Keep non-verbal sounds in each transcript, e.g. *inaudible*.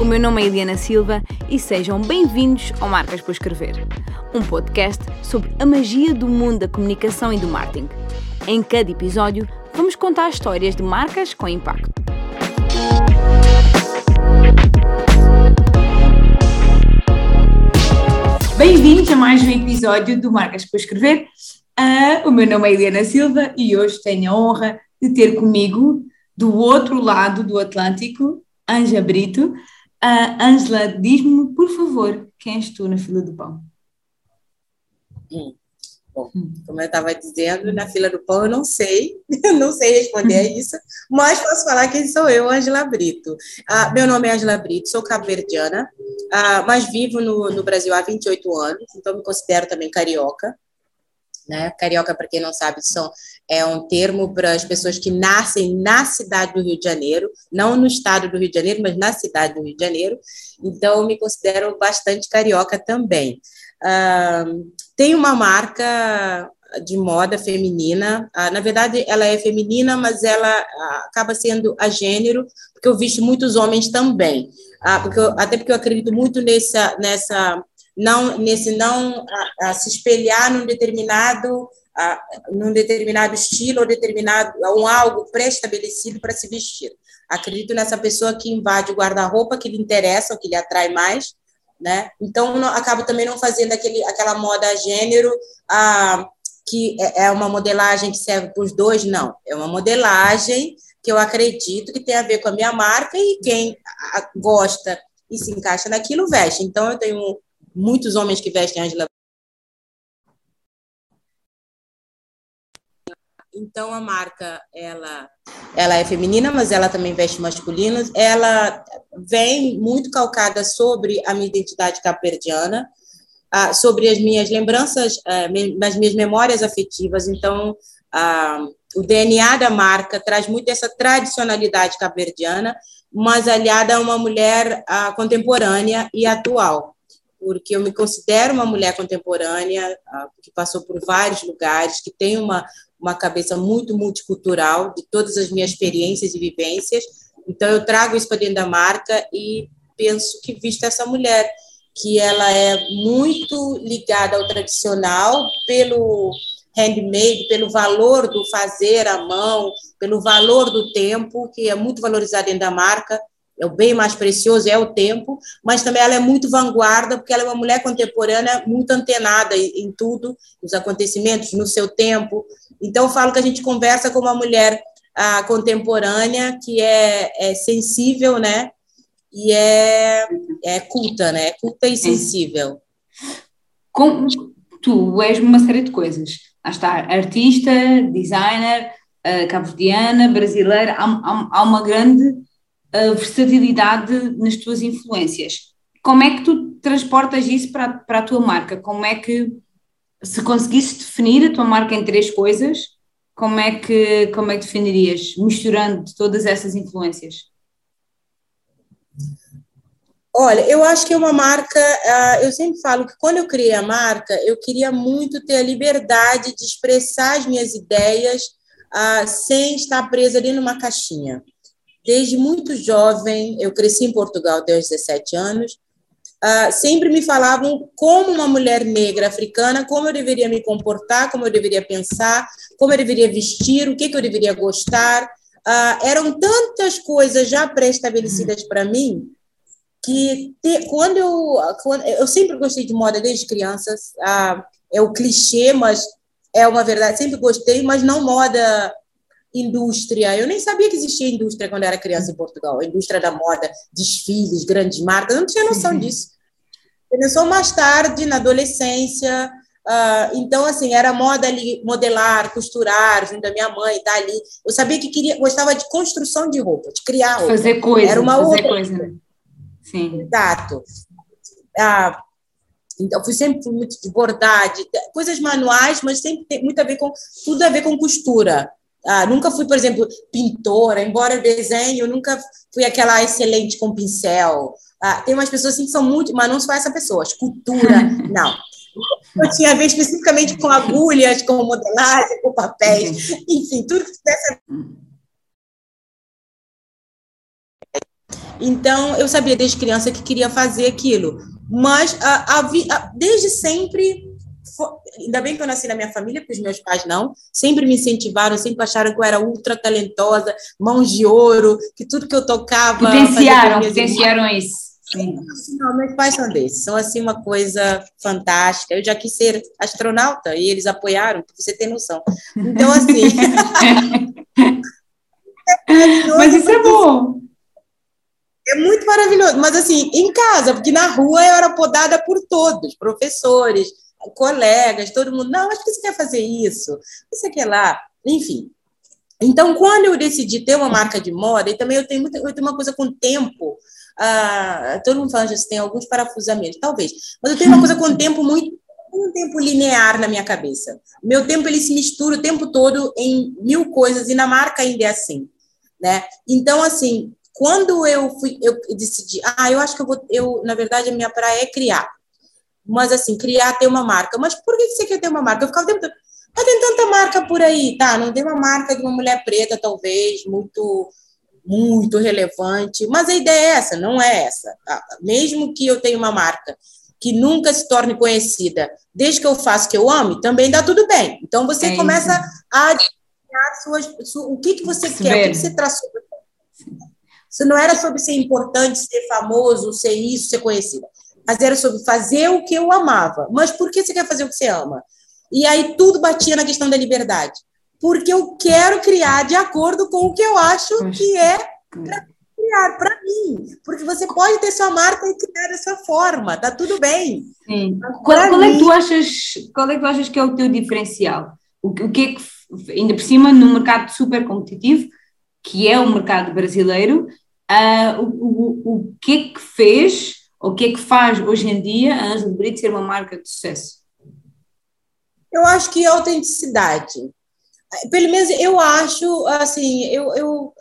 O meu nome é Eliana Silva e sejam bem-vindos ao Marcas por Escrever, um podcast sobre a magia do mundo da comunicação e do marketing. Em cada episódio, vamos contar histórias de marcas com impacto. Bem-vindos a mais um episódio do Marcas por Escrever. Uh, o meu nome é Eliana Silva e hoje tenho a honra de ter comigo, do outro lado do Atlântico, Anja Brito. Uh, Ângela, diz-me, por favor, quem és tu na fila do pão? Hum. Bom, como eu estava dizendo, na fila do pão eu não sei, *laughs* eu não sei responder a isso, mas posso falar quem sou eu, Ângela Brito. Ah, meu nome é Ângela Brito, sou cabo-verdiana, ah, mas vivo no, no Brasil há 28 anos, então me considero também carioca. Né? Carioca, para quem não sabe, são, é um termo para as pessoas que nascem na cidade do Rio de Janeiro, não no estado do Rio de Janeiro, mas na cidade do Rio de Janeiro. Então, me considero bastante carioca também. Uh, tem uma marca de moda feminina. Uh, na verdade, ela é feminina, mas ela uh, acaba sendo a gênero, porque eu visto muitos homens também. porque eu, até porque eu acredito muito nessa, nessa não nesse não a, a se espelhar num determinado a, num determinado estilo ou determinado um algo pré-estabelecido para se vestir. Acredito nessa pessoa que invade o guarda-roupa que lhe interessa, ou que lhe atrai mais, né? Então não, acabo também não fazendo aquele aquela moda gênero a, que é, é uma modelagem que serve para os dois, não. É uma modelagem que eu acredito que tem a ver com a minha marca e quem gosta e se encaixa naquilo veste. Então eu tenho muitos homens que vestem Angela. Então a marca ela ela é feminina, mas ela também veste masculinos. Ela vem muito calcada sobre a minha identidade caperdiana, ah, sobre as minhas lembranças, ah, as minhas memórias afetivas. Então ah, o DNA da marca traz muito essa tradicionalidade caperdiana, mas aliada a uma mulher contemporânea e atual porque eu me considero uma mulher contemporânea, que passou por vários lugares, que tem uma, uma cabeça muito multicultural, de todas as minhas experiências e vivências. Então, eu trago isso para dentro da marca e penso que, vista essa mulher, que ela é muito ligada ao tradicional, pelo handmade, pelo valor do fazer à mão, pelo valor do tempo, que é muito valorizado dentro da marca, é o bem mais precioso, é o tempo, mas também ela é muito vanguarda, porque ela é uma mulher contemporânea muito antenada em, tudo, nos acontecimentos, no seu tempo. Então, eu falo que a gente conversa com uma mulher ah, contemporânea que é, é, sensível, né? E é, é culta, né? É culta e sensível. Com, tu és uma série de coisas. Lá está, artista, designer, uh, cabo-verdiana, brasileira, há, há, há uma grande a versatilidade nas tuas influências. Como é que tu transportas isso para, para a tua marca? Como é que, se conseguisses definir a tua marca em três coisas, como é que, como é que definirias, misturando todas essas influências? Olha, eu acho que é uma marca. Uh, eu sempre falo que quando eu criei a marca, eu queria muito ter a liberdade de expressar as minhas ideias uh, sem estar presa ali numa caixinha. Desde muito jovem, eu cresci em Portugal até os 17 anos, uh, sempre me falavam como uma mulher negra africana, como eu deveria me comportar, como eu deveria pensar, como eu deveria vestir, o que, que eu deveria gostar. Uh, eram tantas coisas já pré-estabelecidas para mim que te, quando, eu, quando eu sempre gostei de moda desde crianças, uh, é o clichê, mas é uma verdade, sempre gostei, mas não moda indústria. Eu nem sabia que existia indústria quando era criança em Portugal. A indústria da moda, desfiles, grandes marcas. Eu não tinha noção uhum. disso. Começou mais tarde, na adolescência. Uh, então, assim, era moda ali, modelar, costurar, junto à minha mãe, tá ali. Eu sabia que queria, gostava de construção de roupa, de criar roupa. Fazer coisa. Era uma fazer outra. coisa, né? Sim. Exato. Ah, então, fui sempre muito de bordar, de, coisas manuais, mas sempre tem muito a ver com tudo a ver com costura. Ah, nunca fui, por exemplo, pintora, embora desenho, nunca fui aquela excelente com pincel. Ah, tem umas pessoas assim que são muito, mas não sou essa pessoa, escultura, *laughs* não. Eu tinha a ver especificamente com agulhas, com modelagem, com papéis, enfim, tudo que tivesse. Então, eu sabia desde criança que queria fazer aquilo. Mas, a, a, a, desde sempre, ainda bem que eu nasci na minha família, porque os meus pais não, sempre me incentivaram, sempre acharam que eu era ultra talentosa, mãos de ouro, que tudo que eu tocava. Potenciaram, potenciaram isso. Sim. Não, meus pais são desses, são assim uma coisa fantástica. Eu já quis ser astronauta e eles apoiaram, para você ter noção. Então, assim. *laughs* Mas isso é bom. É muito maravilhoso. Mas, assim, em casa, porque na rua eu era podada por todos, professores, colegas, todo mundo. Não, acho que você quer fazer isso, você quer lá. Enfim. Então, quando eu decidi ter uma marca de moda, e também eu tenho, muita, eu tenho uma coisa com o tempo, ah, todo mundo fala que tem alguns parafusamentos, talvez, mas eu tenho uma coisa com o tempo muito um tempo linear na minha cabeça. Meu tempo ele se mistura o tempo todo em mil coisas e na marca ainda é assim, né? Então assim, quando eu fui, eu decidi, ah, eu acho que eu vou, eu na verdade a minha praia é criar, mas assim criar ter uma marca. Mas por que você quer ter uma marca? Eu ficava o tempo todo, ah, tem tanta marca por aí, tá? Não tem uma marca de uma mulher preta talvez muito muito relevante, mas a ideia é essa, não é essa. Tá? Mesmo que eu tenha uma marca que nunca se torne conhecida, desde que eu faça o que eu ame, também dá tudo bem. Então você é começa a suas, sua, o que, que você quer, o que, você traçou. Isso não era sobre ser importante, ser famoso, ser isso, ser conhecida, mas era sobre fazer o que eu amava. Mas por que você quer fazer o que você ama? E aí tudo batia na questão da liberdade porque eu quero criar de acordo com o que eu acho que é para criar para mim. Porque você pode ter sua marca e criar dessa forma, tá tudo bem. Sim. Qual, qual, é que tu achas, qual é que tu achas que é o teu diferencial? O, o que é que, ainda por cima, num mercado super competitivo, que é o mercado brasileiro, uh, o, o, o que é que fez, o que é que faz hoje em dia a Angela Brito ser uma marca de sucesso? Eu acho que autenticidade pelo menos eu acho, assim, eu, eu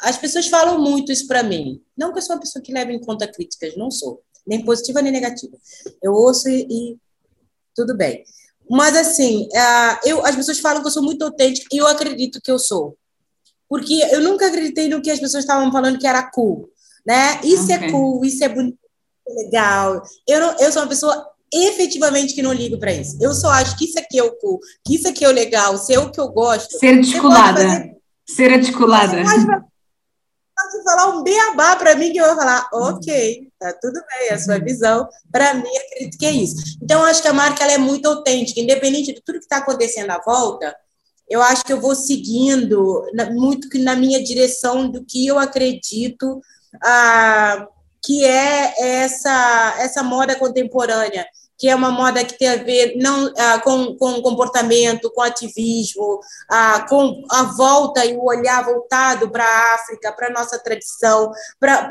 as pessoas falam muito isso para mim. Não que eu sou uma pessoa que leva em conta críticas, não sou, nem positiva nem negativa. Eu ouço e, e tudo bem. Mas, assim, eu, as pessoas falam que eu sou muito autêntica e eu acredito que eu sou. Porque eu nunca acreditei no que as pessoas estavam falando que era cool. Né? Isso é okay. é cool, isso é bonito, é legal. Eu, não, eu sou uma pessoa efetivamente que não ligo para isso. Eu só acho que isso aqui é o cool, que isso aqui é o legal, ser o que eu gosto. Ser descolada. Fazer... Ser a descolada. Você pode, pode falar um beabá para mim que eu vou falar, ok, tá tudo bem, é a sua visão. Para mim, acredito que é isso. Então, eu acho que a marca ela é muito autêntica, independente de tudo que está acontecendo à volta. Eu acho que eu vou seguindo muito na minha direção do que eu acredito ah, que é essa, essa moda contemporânea que é uma moda que tem a ver não ah, com, com comportamento, com ativismo, ah, com a volta e o olhar voltado para a África, para a nossa tradição, para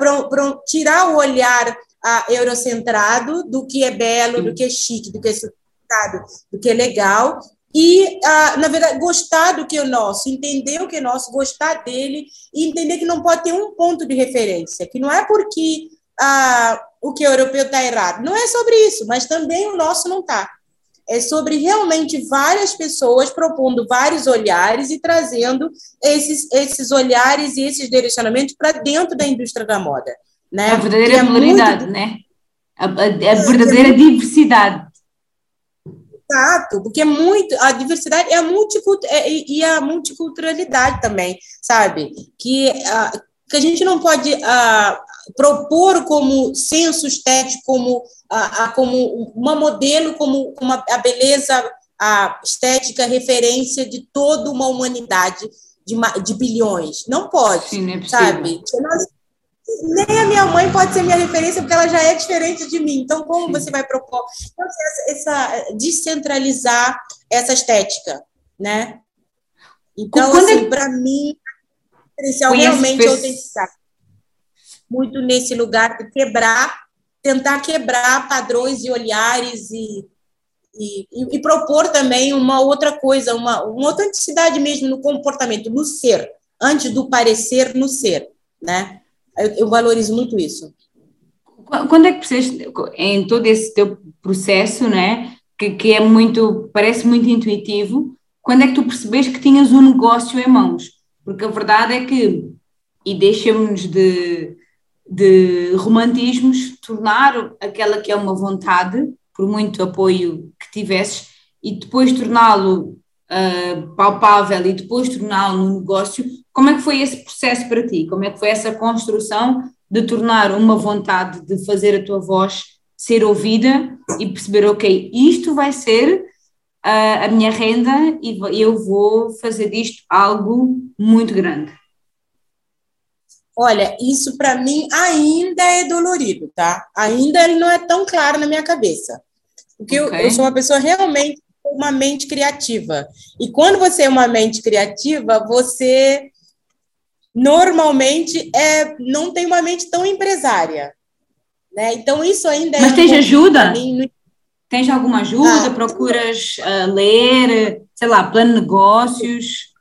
tirar o olhar ah, eurocentrado do que é belo, do que é chique, do que é sofisticado, do que é legal, e, ah, na verdade, gostar do que é nosso, entender o que é nosso, gostar dele e entender que não pode ter um ponto de referência, que não é porque ah, o que o europeu está errado. Não é sobre isso, mas também o nosso não está. É sobre realmente várias pessoas propondo vários olhares e trazendo esses, esses olhares e esses direcionamentos para dentro da indústria da moda. Né? A verdadeira é pluralidade, muito... né? A, a, a verdadeira é, diversidade. Exato, porque é muito a diversidade é a multicult, é, e a multiculturalidade também, sabe? Que, uh, que a gente não pode uh, propor como senso estético, como, a, a, como uma modelo, como uma, a beleza a estética referência de toda uma humanidade de, de bilhões. Não pode, Sim, não é sabe? Nós, nem a minha mãe pode ser minha referência, porque ela já é diferente de mim. Então, como você vai propor? Então, essa, essa, descentralizar essa estética, né? Então, assim, para mim, diferencial realmente é autenticidade muito nesse lugar de quebrar, tentar quebrar padrões e olhares e, e, e propor também uma outra coisa, uma, uma autenticidade mesmo no comportamento, no ser, antes do parecer, no ser, né? Eu, eu valorizo muito isso. Quando é que percebes, em todo esse teu processo, né, que, que é muito, parece muito intuitivo, quando é que tu percebes que tinhas um negócio em mãos? Porque a verdade é que, e deixamos de, de romantismos, tornar aquela que é uma vontade, por muito apoio que tivesses, e depois torná-lo uh, palpável e depois torná-lo no negócio. Como é que foi esse processo para ti? Como é que foi essa construção de tornar uma vontade de fazer a tua voz ser ouvida e perceber, ok, isto vai ser uh, a minha renda e eu vou fazer disto algo muito grande? Olha, isso para mim ainda é dolorido, tá? Ainda não é tão claro na minha cabeça. Porque okay. eu, eu sou uma pessoa realmente com uma mente criativa. E quando você é uma mente criativa, você normalmente é, não tem uma mente tão empresária. Né? Então, isso ainda Mas é. Mas tem ajuda? No... Tens alguma ajuda? Ah, Procuras uh, ler, sei lá, plano de negócios?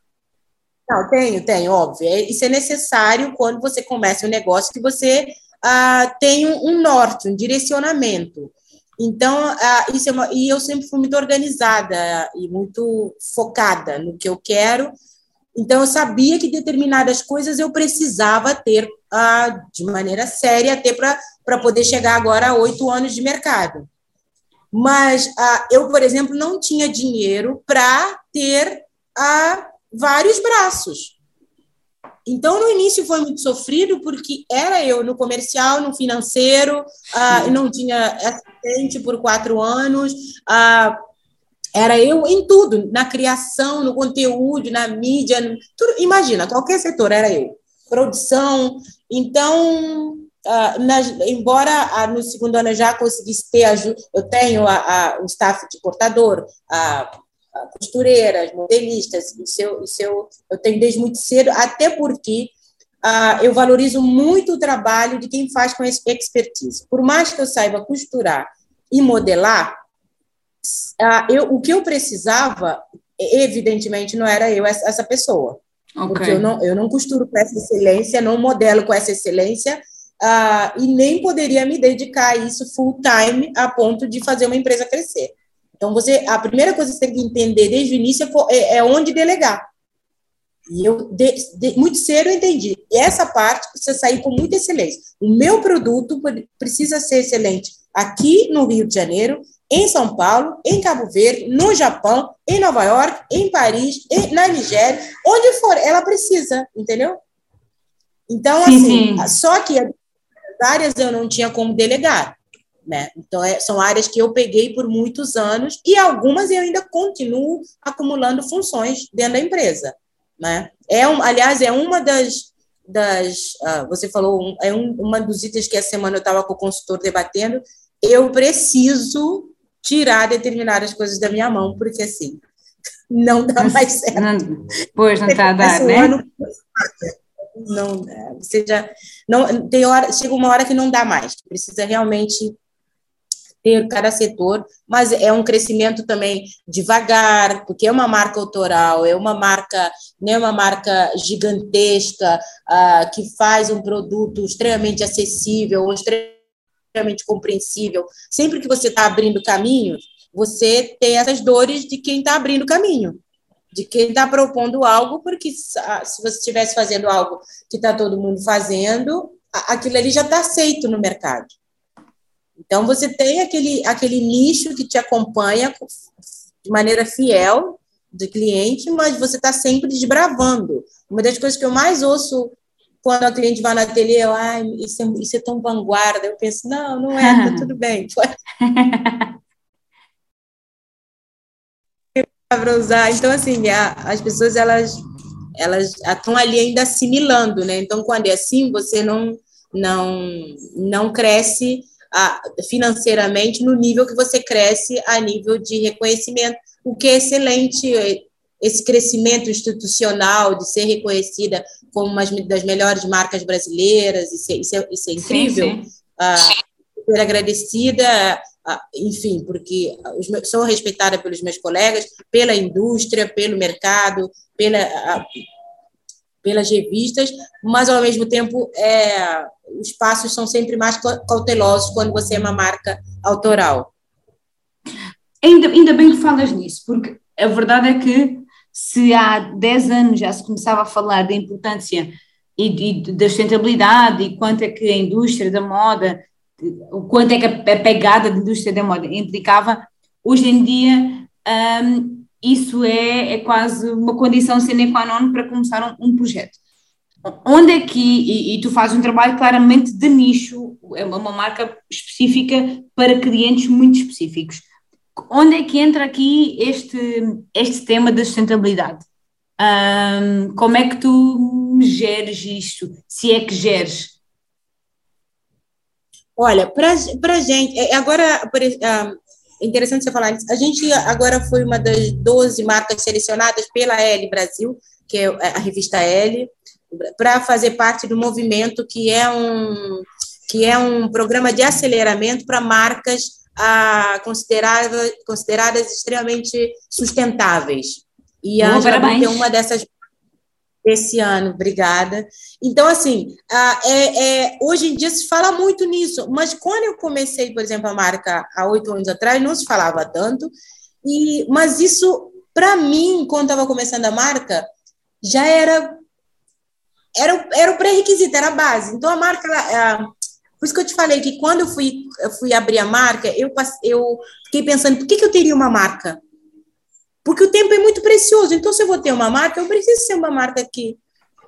Não, tenho, tenho, óbvio. É, isso é necessário quando você começa um negócio que você ah, tem um, um, norte, um direcionamento. Então, ah, isso é uma, e eu sempre fui muito organizada e muito focada no que eu quero. Então, eu sabia que determinadas coisas eu precisava ter ah, de maneira séria, até para poder chegar agora a oito anos de mercado. Mas ah, eu, por exemplo, não tinha dinheiro para ter a vários braços. Então, no início foi muito sofrido, porque era eu no comercial, no financeiro, ah, não tinha assistente por quatro anos, era eu em tudo, na criação, no conteúdo, na mídia, tudo, imagina, qualquer setor era eu. Produção. Então, ah, nas, embora ah, no segundo ano eu já conseguisse ter ajuda, eu tenho a, a, o staff de portador, a costureiras, modelistas, isso eu, isso eu, eu tenho desde muito cedo, até porque uh, eu valorizo muito o trabalho de quem faz com expertise. Por mais que eu saiba costurar e modelar, uh, eu, o que eu precisava, evidentemente, não era eu essa, essa pessoa. Okay. Porque eu não, eu não costuro com essa excelência, não modelo com essa excelência, uh, e nem poderia me dedicar a isso full time a ponto de fazer uma empresa crescer. Então, você, a primeira coisa que você tem que entender desde o início é, é onde delegar. E eu, de, de, muito cedo, eu entendi. E essa parte precisa sair com muita excelência. O meu produto precisa ser excelente aqui no Rio de Janeiro, em São Paulo, em Cabo Verde, no Japão, em Nova York, em Paris, em, na Nigéria, onde for, ela precisa, entendeu? Então, sim, assim, sim. só que as áreas eu não tinha como delegar. Né? Então, é, são áreas que eu peguei por muitos anos e algumas eu ainda continuo acumulando funções dentro da empresa. Né? É um, aliás, é uma das. das uh, você falou, é um, uma dos itens que essa semana eu estava com o consultor debatendo. Eu preciso tirar determinadas coisas da minha mão, porque assim, não dá mais certo. Não, pois, não está a dar, né? Ano, não, já, não, tem hora, chega uma hora que não dá mais, precisa realmente ter cada setor, mas é um crescimento também devagar, porque é uma marca autoral, é uma marca, né, uma marca gigantesca, uh, que faz um produto extremamente acessível, extremamente compreensível. Sempre que você está abrindo caminho, você tem essas dores de quem está abrindo caminho, de quem está propondo algo, porque ah, se você estivesse fazendo algo que está todo mundo fazendo, aquilo ali já está aceito no mercado. Então, você tem aquele, aquele nicho que te acompanha de maneira fiel do cliente, mas você está sempre desbravando. Uma das coisas que eu mais ouço quando a cliente vai na ateliê, eu, ah, isso, é, isso é tão vanguarda. Eu penso, não, não é, tá tudo bem. *laughs* para usar. Então, assim, a, as pessoas, elas elas estão ali ainda assimilando, né? Então, quando é assim, você não não não cresce a, financeiramente no nível que você cresce a nível de reconhecimento, o que é excelente, esse crescimento institucional de ser reconhecida como uma das melhores marcas brasileiras, isso é, isso é, isso é incrível. Sim, sim. Ah, ser agradecida, ah, enfim, porque os, sou respeitada pelos meus colegas, pela indústria, pelo mercado, pela, ah, pelas revistas, mas ao mesmo tempo é, os passos são sempre mais cautelosos quando você é uma marca autoral. Ainda, ainda bem que falas nisso, porque a verdade é que se há 10 anos já se começava a falar da importância e, e da sustentabilidade e quanto é que a indústria da moda, o quanto é que a, pegada da indústria da moda implicava, hoje em dia um, isso é, é quase uma condição sine qua non para começar um, um projeto. Onde é que, e, e, tu fazes um trabalho claramente de nicho, é uma, uma marca específica para clientes muito específicos. Onde é que entra aqui este, este tema da sustentabilidade? Um, como é que tu geres isto? Se é que geres? Olha, para a gente, é, agora, é interessante você falar isso, a gente agora foi uma das 12 marcas selecionadas pela L Brasil, que é a revista L, para fazer parte do movimento que é um que é um programa de aceleramento para marcas ah, consideradas consideradas extremamente sustentáveis. E a Angela é uma dessas esse ano, obrigada. Então, assim, é, é, hoje em dia se fala muito nisso, mas quando eu comecei, por exemplo, a marca há oito anos atrás, não se falava tanto, e, mas isso, para mim, quando estava começando a marca, já era era, era o pré-requisito, era a base. Então, a marca, por isso que eu te falei que quando eu fui, eu fui abrir a marca, eu, eu fiquei pensando, por que, que eu teria uma marca? Porque o tempo é muito precioso. Então, se eu vou ter uma marca, eu preciso ser uma marca que,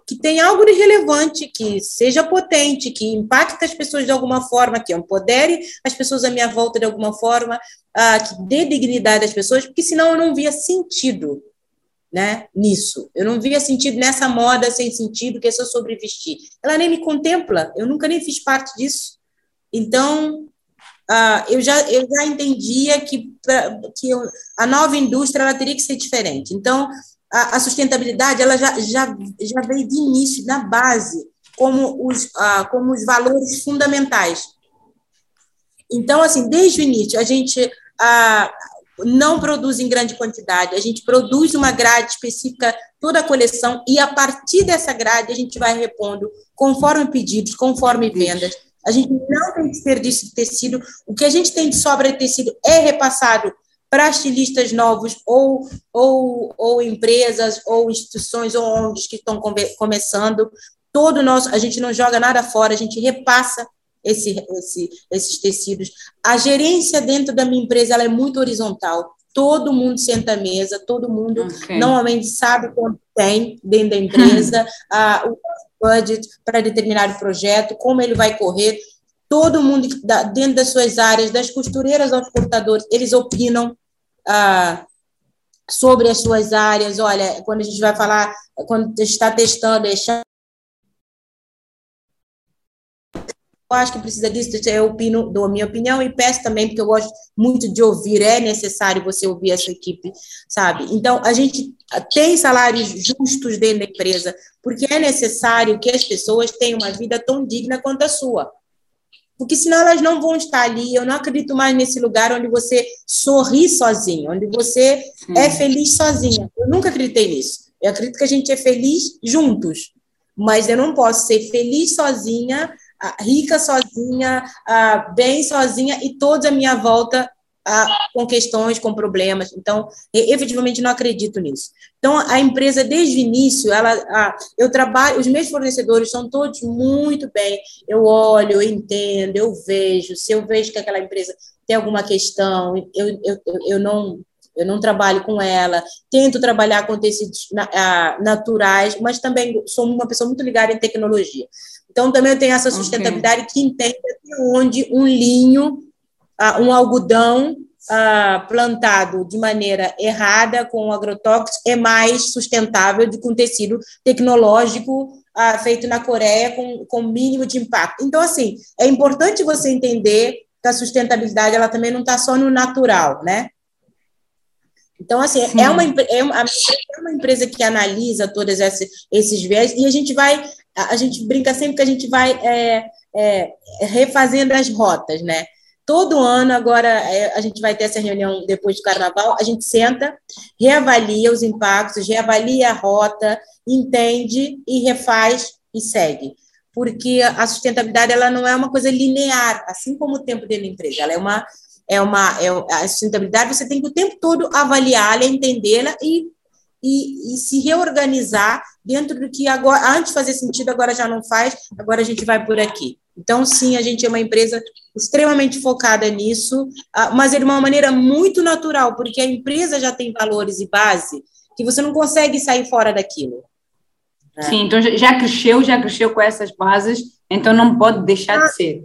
que tenha algo de relevante, que seja potente, que impacte as pessoas de alguma forma, que empodere as pessoas à minha volta de alguma forma, ah, que dê dignidade às pessoas, porque senão eu não via sentido né, nisso. Eu não via sentido nessa moda sem sentido que é só sobre vestir. Ela nem me contempla, eu nunca nem fiz parte disso. Então, uh, eu, já, eu já entendia que, pra, que eu, a nova indústria ela teria que ser diferente. Então, a, a, sustentabilidade ela já, já, já veio de início, na base, como os, uh, como os valores fundamentais. Então, assim, desde o início, a gente. Uh, não produz em grande quantidade, a gente produz uma grade específica, toda a coleção, e a partir dessa grade a gente vai repondo conforme pedidos, conforme vendas. A gente não tem desperdício de tecido, o que a gente tem de sobra de tecido é repassado para estilistas novos, ou, ou, ou empresas, ou instituições, ou ONGs que estão come, começando. Todo nosso, a gente não joga nada fora, a gente repassa esse, esse, esses tecidos. A gerência dentro da minha empresa ela é muito horizontal. Todo mundo senta à mesa, todo mundo okay. normalmente sabe quanto tem dentro da empresa, *laughs* a, o budget para determinado projeto, como ele vai correr. Todo mundo dentro das suas áreas, das costureiras aos portadores, eles opinam ah, sobre as suas áreas. Olha, quando a gente vai falar, quando está testando, deixando acho que precisa disso, eu opino, dou a minha opinião e peço também, porque eu gosto muito de ouvir, é necessário você ouvir essa equipe, sabe? Então, a gente tem salários justos dentro da empresa, porque é necessário que as pessoas tenham uma vida tão digna quanto a sua. Porque senão elas não vão estar ali. Eu não acredito mais nesse lugar onde você sorri sozinho, onde você Sim. é feliz sozinha. Eu nunca acreditei nisso. Eu acredito que a gente é feliz juntos. Mas eu não posso ser feliz sozinha rica sozinha, bem sozinha e todos à minha volta com questões, com problemas. Então, efetivamente, não acredito nisso. Então, a empresa, desde o início, ela, eu trabalho, os meus fornecedores são todos muito bem. Eu olho, eu entendo, eu vejo. Se eu vejo que aquela empresa tem alguma questão, eu, eu, eu não eu não trabalho com ela, tento trabalhar com tecidos naturais, mas também sou uma pessoa muito ligada em tecnologia. Então, também eu tenho essa sustentabilidade okay. que entende onde um linho, uh, um algodão uh, plantado de maneira errada, com agrotóxicos, é mais sustentável do que um tecido tecnológico uh, feito na Coreia com, com mínimo de impacto. Então, assim, é importante você entender que a sustentabilidade ela também não está só no natural, né? Então, assim, é uma, é, uma, é uma empresa que analisa todos esses, esses viés e a gente vai a, gente brinca sempre que a gente vai é, é, refazendo as rotas, né? Todo ano, agora, é, a gente vai ter essa reunião depois do carnaval, a gente senta, reavalia os impactos, reavalia a rota, entende e refaz e segue. Porque a sustentabilidade ela não é uma coisa linear, assim como o tempo dentro da empresa, ela é uma. É uma é, a sustentabilidade você tem que o tempo todo avaliá-la, entendê-la e e, e, se reorganizar dentro do que agora, antes fazia sentido, agora já não faz, agora a gente vai por aqui. Então, sim, a gente é uma empresa extremamente focada nisso, ah, mas é de uma maneira muito natural, porque a empresa já tem valores e base que você não consegue sair fora daquilo. Né? Sim, então já cresceu, já cresceu com essas bases, então não pode deixar ah, de ser.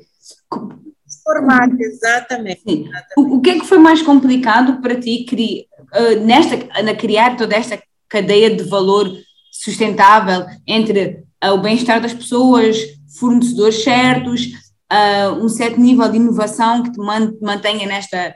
Formato, exatamente. exatamente. O, o, que é que foi mais complicado para ti criar, uh, nesta, na criar toda esta cadeia de valor sustentável entre uh, o bem-estar das pessoas, fornecedores certos, uh, um certo nível de inovação que te mantenha nesta,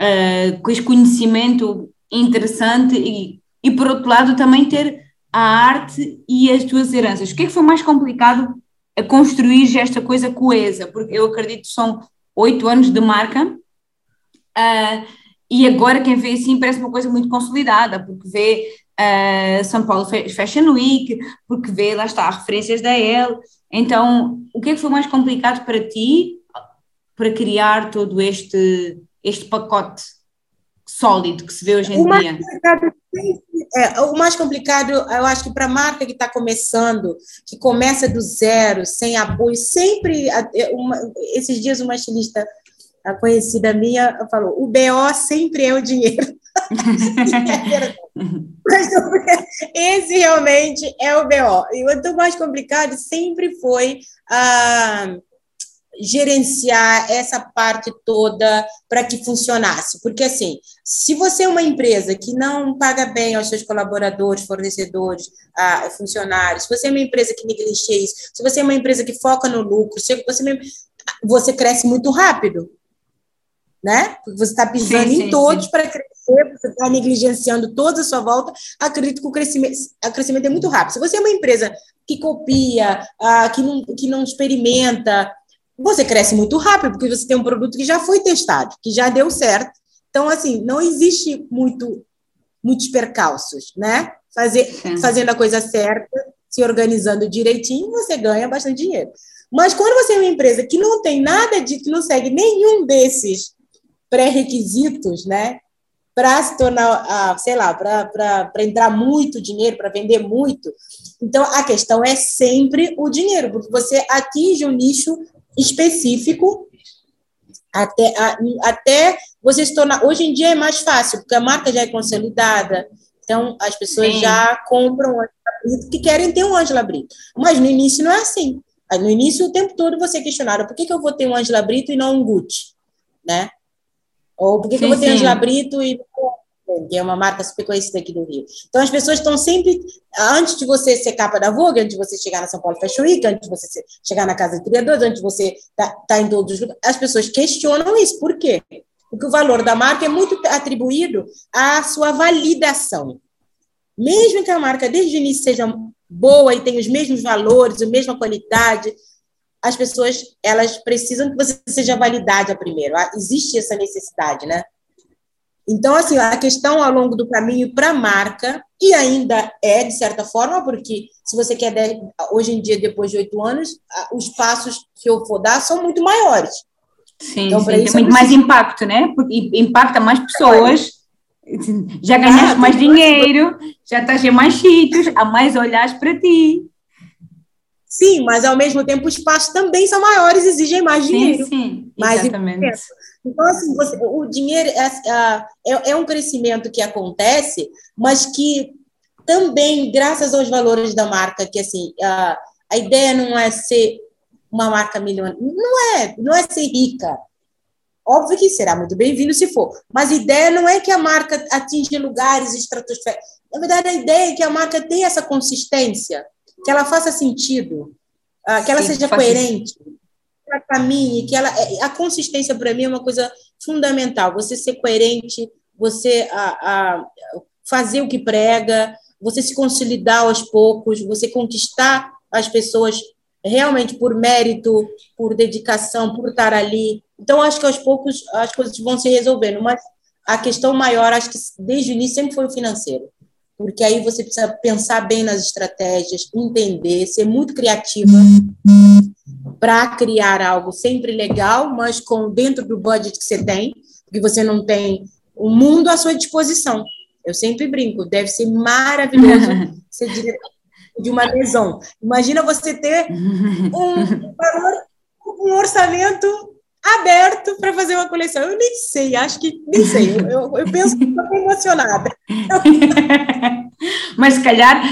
uh, com este conhecimento interessante e, e, por outro lado, também ter a arte e as tuas heranças. O que é que foi mais complicado a construir esta coisa coesa? Porque eu acredito que são oito anos de marca uh, e agora quem vê assim parece uma coisa muito consolidada, porque vê uh, São Paulo Fashion Week, porque vê, lá está, referências da Elle, então, o que é que foi mais complicado para ti para criar todo este, este pacote sólido que se vê hoje em o dia? É, o mais complicado, eu acho que para a marca que está começando, que começa do zero, sem apoio, sempre. É, uma, esses dias, uma estilista a conhecida minha falou: o BO sempre é o dinheiro. *laughs* Esse realmente é o BO. E o mais complicado sempre foi ah, gerenciar essa parte toda para que funcionasse. Porque, assim, se você é uma empresa que não paga bem aos seus colaboradores, fornecedores, ah, funcionários, se você é uma empresa que negligencia isso, se você é uma empresa que foca no lucro, se você, você cresce muito rápido né? Você está pisando sim, sim, em todos para crescer, você está negligenciando toda a sua volta. Acredito que o crescimento, o crescimento é muito rápido. Se você é uma empresa que copia, uh, que, não, que não experimenta, você cresce muito rápido, porque você tem um produto que já foi testado, que já deu certo. Então, assim, não existe muito, muitos percalços, né? Fazer, fazendo a coisa certa, se organizando direitinho, você ganha bastante dinheiro. Mas quando você é uma empresa que não tem nada de, que não segue nenhum desses pré-requisitos, né? Para se tornar, ah, sei lá, para entrar muito dinheiro, para vender muito. Então, a questão é sempre o dinheiro, porque você atinge um nicho específico até, até você se tornar. Hoje em dia é mais fácil, porque a marca já é consolidada, então as pessoas Sim. já compram o Angela Brito que querem ter um Angela Brito. Mas no início não é assim. No início, o tempo todo você questionava por que, que eu vou ter um Angela Brito e não um Gucci, né? Ou por que, que eu vou ter Angela Brito e que é uma marca super conhecida aqui do Rio. Então, as pessoas estão sempre, antes de você ser capa da Vogue, antes de você chegar na São Paulo Fashion Week, antes de você chegar na Casa de Criadores, antes de você estar tá, tá em todos os lugares, as pessoas questionam isso. Por quê? Porque o valor da marca é muito atribuído à sua validação. Mesmo que a marca, desde o início, seja boa e tenha os mesmos valores, a mesma qualidade, as pessoas elas precisam que você seja validada primeiro. Ah, existe essa necessidade, né? Então, assim, a questão ao longo do caminho para a marca, e ainda é, de certa forma, porque se você quer, hoje em dia, depois de oito anos, os passos que eu for dar são muito maiores. Sim, então, sim tem muito mais impacto, né? Porque impacta mais pessoas, já ganhaste mais dinheiro, já estás em mais sítios, há mais olhares para ti. Sim, mas ao mesmo tempo os espaços também são maiores, exigem mais dinheiro. Sim, sim, mais exatamente. Então, assim, você, o dinheiro é, é, é, um crescimento que acontece, mas que também, graças aos valores da marca, que assim, a, a ideia não é ser uma marca milionária, não é, não é ser rica. Óbvio que será muito bem-vindo se for, mas a ideia não é que a marca atinja lugares estratosféricos. Na verdade, a ideia é que a marca tenha essa consistência que ela faça sentido, uh, que ela Sim, seja coerente, que ela caminhe, que ela. A consistência para mim é uma coisa fundamental. Você ser coerente, você a, fazer o que prega, você se consolidar aos poucos, você conquistar as pessoas realmente por mérito, por dedicação, por estar ali. Então, acho que aos poucos as coisas vão se resolvendo, mas a questão maior, acho que desde o início sempre foi o financeiro porque aí você precisa pensar bem nas estratégias, entender, ser muito criativa para criar algo sempre legal, mas com dentro do budget que você tem, porque você não tem o mundo à sua disposição. Eu sempre brinco, deve ser maravilhoso *laughs* ser diretor de uma maison. Imagina você ter um valor, um orçamento aberto para fazer uma coleção. Eu nem sei, acho que nem sei. Eu, eu penso que estou emocionada. *laughs* Mas se calhar,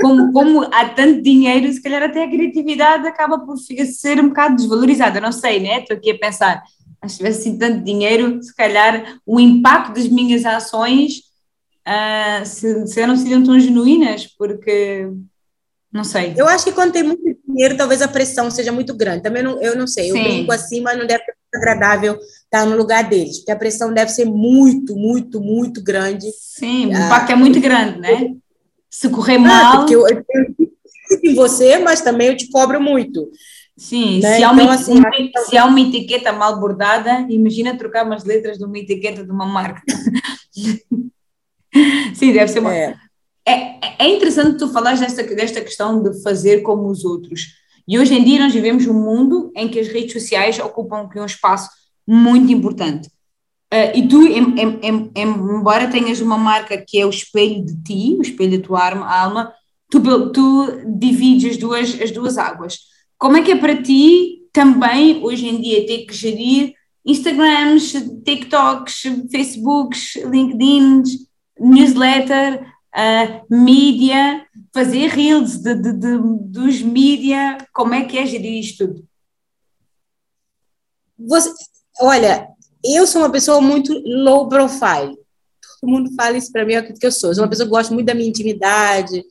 como, como há tanto dinheiro, se calhar até a criatividade acaba por ser um bocado desvalorizada. Não sei, né? Estou aqui a pensar. Se tivesse assim tanto dinheiro, se calhar o impacto das minhas ações uh, se, se não seriam tão genuínas, porque não sei. Eu acho que quando tem muito dinheiro, talvez a pressão seja muito grande. Também não, eu não sei. Eu Sim. brinco assim, mas não deve ser agradável estar no lugar deles, porque a pressão deve ser muito, muito, muito grande. Sim, o ah, impacto é muito grande, né? Se correr ah, mal. Porque eu, eu em você, mas também eu te cobro muito. Sim, né? se, há uma, então, assim, se há uma etiqueta mal bordada, imagina trocar umas letras de uma etiqueta de uma marca. *laughs* Sim, deve ser uma. É. É, é interessante tu falar desta, desta questão de fazer como os outros. E hoje em dia nós vivemos um mundo em que as redes sociais ocupam um espaço muito importante. Uh, e tu, em, em, em, embora tenhas uma marca que é o espelho de ti, o espelho da tua alma, tu, tu divides as duas, as duas águas. Como é que é para ti também, hoje em dia, ter que gerir Instagrams, TikToks, Facebooks, LinkedIns, newsletter, uh, mídia, fazer reels de, de, de, dos mídia, como é que é gerir isto tudo? Você, olha, eu sou uma pessoa muito low profile. Todo mundo fala isso para mim, é o que eu sou. Eu sou uma pessoa que gosta muito da minha intimidade,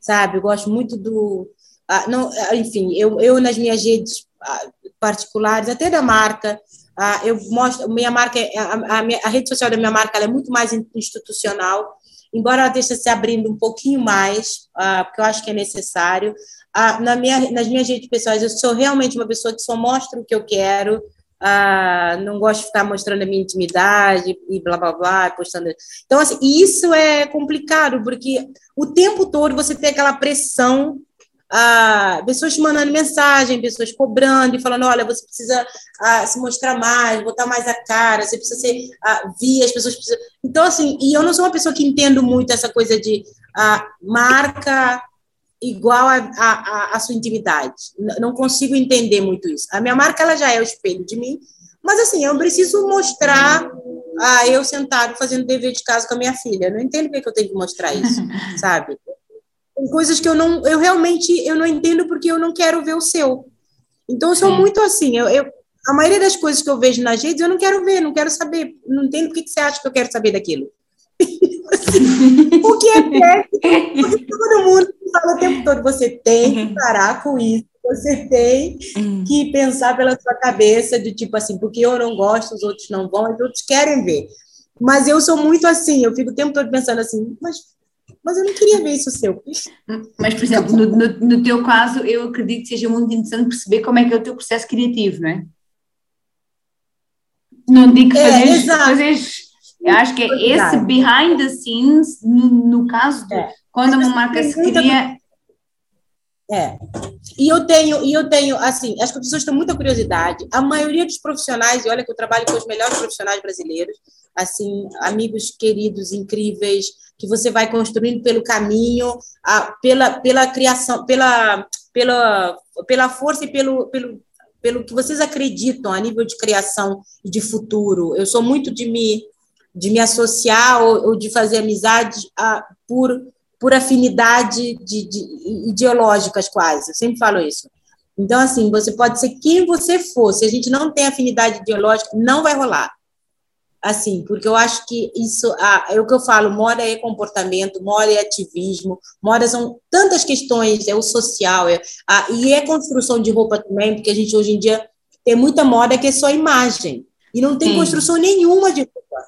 sabe? Eu gosto muito do. Ah, não, ah, enfim, eu, eu nas minhas redes ah, particulares, até da marca, ah, eu mostro, minha marca, é, a, a, minha, a rede social da minha marca é muito mais institucional, embora ela esteja se abrindo um pouquinho mais, ah, porque eu acho que é necessário. Ah, na minha, nas minhas redes pessoais, eu sou realmente uma pessoa que só mostra o que eu quero, não gosto de ficar mostrando a minha intimidade e blá blá blá, postando. Então, assim, isso é complicado, porque o tempo todo você tem aquela pressão ah, pessoas te mandando mensagem, pessoas cobrando e falando, olha, você precisa ah, se mostrar mais, botar mais a cara, você precisa ser ah, via, as pessoas precisam... Então, assim, e eu não sou uma pessoa que entendo muito essa coisa de ah, marca igual a, sua intimidade. Não consigo entender muito isso. A minha marca, ela já é o espelho de mim, mas, assim, eu preciso mostrar ah, eu sentado fazendo dever de casa com a minha filha. Eu não entendo porque eu tenho que mostrar isso, *laughs* sabe? Tem coisas que eu não, eu realmente eu não entendo porque eu não quero ver o seu. Então eu sou Sim. muito assim, eu, eu, a maioria das coisas que eu vejo nas redes eu não quero ver, não quero saber, não entendo por que você acha que eu quero saber daquilo. *laughs* o que é péssimo, porque todo mundo fala o tempo todo, você tem que uhum. parar com isso, você tem uhum. que pensar pela sua cabeça, de tipo assim, porque eu não gosto, os outros não vão, os outros querem ver. Mas eu sou muito assim, eu fico o tempo todo pensando assim, mas mas eu não queria ver isso seu. Mas, por exemplo, no, no, no, teu caso, eu acredito que seja muito interessante perceber como é que é o teu processo criativo, não é? Não digo que fazes, é, fazes eu acho que é esse behind the scenes, no, no caso de é. quando uma marca se cria. É. E eu tenho, e eu tenho, assim, acho que as pessoas têm muita curiosidade. A maioria dos profissionais, e olha que eu trabalho com os melhores profissionais brasileiros, assim, amigos queridos, incríveis, que você vai construindo pelo caminho, a, pela, pela criação, pela, pela, pela força e pelo, pelo, pelo que vocês acreditam a nível de criação e de futuro. Eu sou muito de me, de me associar ou, ou de fazer amizade a, por, por afinidade de, de, ideológicas quase. Eu sempre falo isso. Então, assim, você pode ser quem você for, se a gente não tem afinidade ideológica, não vai rolar assim, porque eu acho que isso ah, é o que eu falo, moda é comportamento, moda é ativismo, moda são tantas questões, é o social, é, ah, e é construção de roupa também, porque a gente hoje em dia tem muita moda que é só imagem, e não tem sim. construção nenhuma de roupa,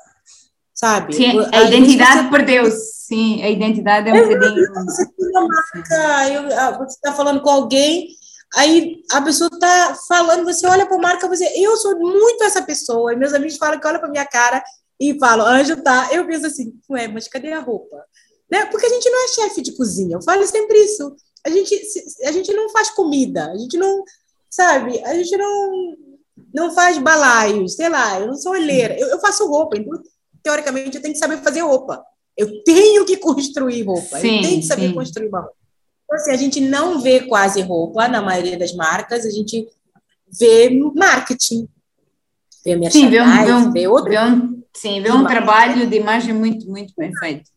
sabe? Sim, a, a identidade você... perdeu, sim, a identidade é um bocadinho... Você tem uma marca, eu, você está falando com alguém Aí a pessoa tá falando, você olha para a marca, você, eu sou muito essa pessoa, e meus amigos falam que olha para minha cara e falam, Anjo, tá. Eu penso assim, ué, mas cadê a roupa? Né? Porque a gente não é chefe de cozinha, eu falo sempre isso. A gente, a gente não faz comida, a gente não, sabe, a gente não, não faz balaios, sei lá, eu não sou olheira, eu, eu faço roupa, então, teoricamente, eu tenho que saber fazer roupa. Eu tenho que construir roupa, Sim, eu tenho que saber sim. construir uma roupa. Então, assim, a gente não vê quase roupa na maioria das marcas, a gente vê marketing, vê Sim, vê um, vê merchandising, um, vê outro. vê um, sim, vê um Imagem. trabalho de imagem muito, muito bem feito.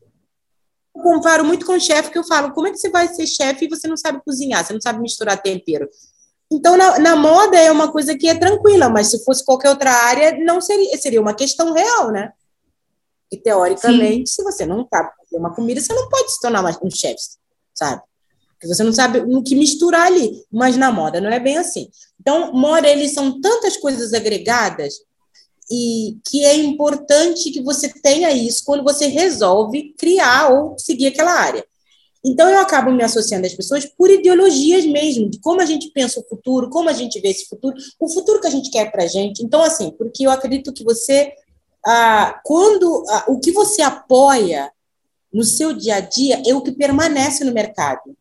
Eu comparo muito com chefe, que eu falo, como é que você vai ser chefe e você não sabe cozinhar, você não sabe misturar tempero? Então, na, na moda é uma coisa que é tranquila, mas se fosse qualquer outra área, não seria, seria uma questão real, né? E teoricamente, se você não sabe fazer uma comida, você não pode se tornar um chefe, sabe? Porque você não sabe o que misturar ali. Mas na moda não é bem assim. Então, moda, eles são tantas coisas agregadas e que é importante que você tenha isso quando você resolve criar ou seguir aquela área. Então, eu acabo me associando às pessoas por ideologias mesmo, de como a gente pensa o futuro, como a gente vê esse futuro, o futuro que a gente quer para a gente. Então, assim, porque eu acredito que você, ah, quando ah, o que você apoia no seu dia a dia é o que permanece no mercado,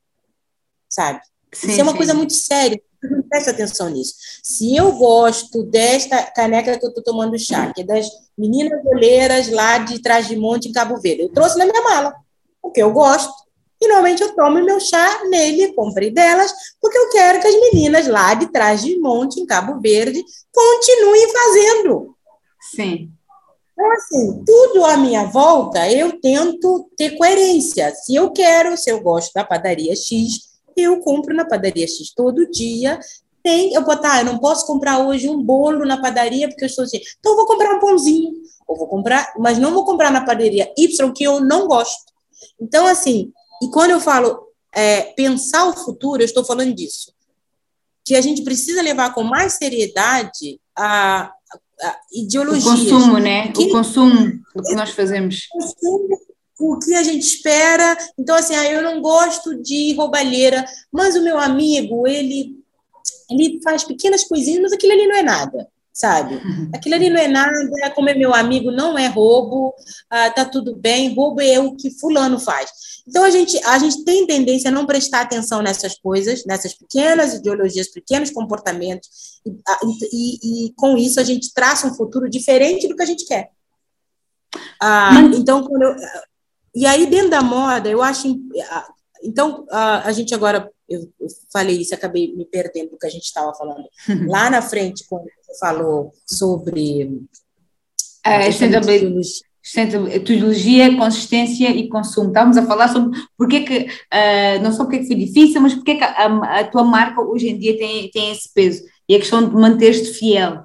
sabe? Sim, Isso é uma sim. coisa muito séria. Presta atenção nisso. Se eu gosto desta caneca que eu estou tomando chá, que é das meninas goleiras lá de trás de monte em Cabo Verde, eu trouxe na minha mala, porque eu gosto. E normalmente eu tomo meu chá nele, comprei delas, porque eu quero que as meninas lá de trás de monte em Cabo Verde continuem fazendo. Sim. Então, assim, tudo à minha volta, eu tento ter coerência. Se eu quero, se eu gosto da padaria X, eu compro na padaria X todo dia. Tem, eu botar, ah, eu não posso comprar hoje um bolo na padaria porque eu estou assim. Então eu vou comprar um pãozinho, ou vou comprar, mas não vou comprar na padaria Y que eu não gosto. Então assim, e quando eu falo é, pensar o futuro, eu estou falando disso, que a gente precisa levar com mais seriedade a, a O ideologias. consumo, né? Que- O consumo, o que nós fazemos. o que a gente espera. Então, assim, ah, eu não gosto de roubalheira, mas o meu amigo, ele, ele faz pequenas coisinhas, mas aquilo ali não é nada, sabe? Aquilo ali não é nada, como é meu amigo, não é roubo, ah, tá tudo bem, roubo é o que fulano faz. Então, a gente, a gente tem tendência a não prestar atenção nessas coisas, nessas pequenas ideologias, pequenos comportamentos, e, ah, e, e com isso a gente traça um futuro diferente do que a gente quer. Ah, Mas- Então, quando eu, e aí, dentro da moda, eu acho. ah, Então, a, a gente agora, eu, eu falei isso, acabei me perdendo do que a gente estava falando. *laughs* Lá na frente, quando você falou sobre. A sustentabilidade, sustentabilidade, consistência e consumo. Estávamos a falar sobre porque que, ah, não só porque que foi difícil, mas porque que a, a tua marca hoje em dia tem, tem esse peso. E a questão de manter-te fiel.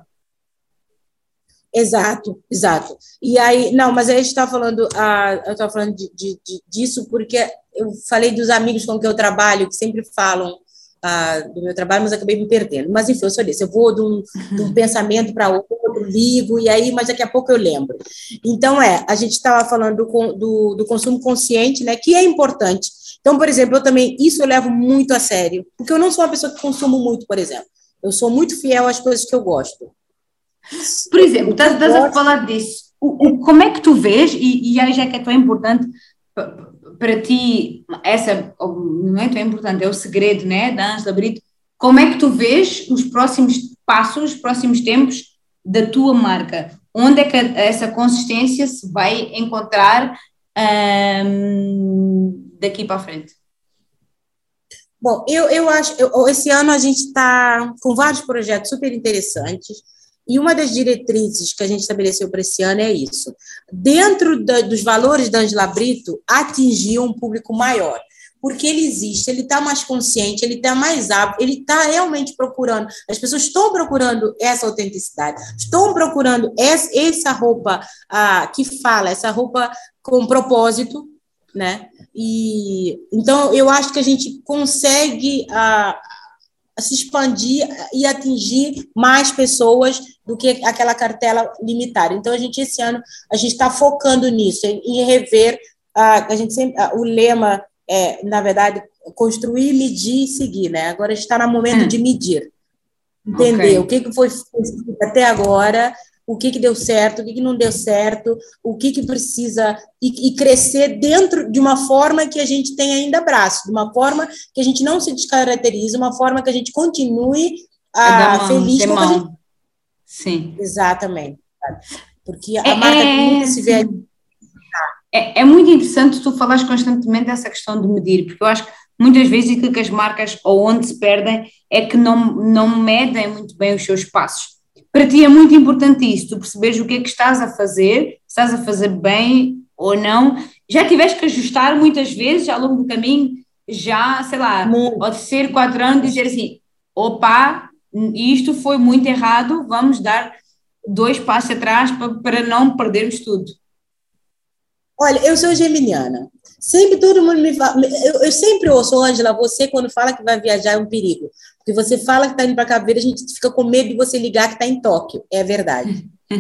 Exato, exato. E aí, não, mas aí a gente está falando, ah, eu estava falando de, de, de- disso porque eu falei dos amigos com que eu trabalho, que sempre falam ah, do meu trabalho, mas acabei me perdendo. Mas enfim, eu sou desse, eu vou de um, de um *laughs* pensamento para outro, ligo, e aí, mas daqui a pouco eu lembro. Então, é, a gente estava falando do, do, do consumo consciente, né, que é importante. Então, por exemplo, eu também, isso eu levo muito a sério, porque eu não sou uma pessoa que consumo muito, por exemplo. Eu sou muito fiel às coisas que eu gosto. Por exemplo, estás, estás a falar disso. O, o- como é que tu vês, e, e aí já que é tão importante para ti, essa não é importante, é o segredo né, da Ângela Brito, como é que tu vês os próximos passos, os próximos tempos da tua marca? Onde é que essa consistência se vai encontrar ahm, daqui para frente? Bom, eu, eu acho, eu- esse ano a gente está com vários projetos super interessantes, e uma das diretrizes que a gente estabeleceu para esse ano é isso. Dentro da- dos valores da Angela Brito, atingir um público maior, porque ele existe, ele está mais consciente, ele está mais apto, ele está realmente procurando, as pessoas estão procurando essa autenticidade, estão procurando essa, essa roupa ah, que fala, essa roupa com propósito, né? E então eu acho que a gente consegue ah, se expandir e atingir mais pessoas do que aquela cartela limitada. Então a gente esse ano a gente está focando nisso, em, em rever ah, a gente sempre, o lema é na verdade construir, medir e seguir, né? Agora a gente está no momento Hum. de medir, entender Ok. o que que foi feito até agora o que, que deu certo, o que, que não deu certo, o que, que precisa e, e crescer dentro de uma forma que a gente tem ainda braço, de uma forma que a gente não se descaracterize, uma forma que a gente continue A ah, dar mão, feliz com a gente... Sim. Exatamente. Porque a É- marca é- nunca se vê é, é muito interessante tu falares constantemente dessa questão de medir, porque eu acho que muitas vezes aquilo que as marcas ou onde se perdem é que não, não medem muito bem os seus passos. Para ti é muito importante isso, tu perceberes o que é que estás a fazer, estás a fazer bem ou não. Já tiveste que ajustar muitas vezes ao longo do caminho, já, sei lá, muito. ao terceiro, quatro anos, dizer assim: opa, isto foi muito errado, vamos dar dois passos atrás para, para não perdermos tudo. Olha, eu sou geminiana. Sempre todo mundo me fala. Eu, eu sempre ouço, Ângela, você quando fala que vai viajar é um perigo. Porque você fala que está indo para Verde, a gente fica com medo de você ligar que está em Tóquio. É verdade. *laughs*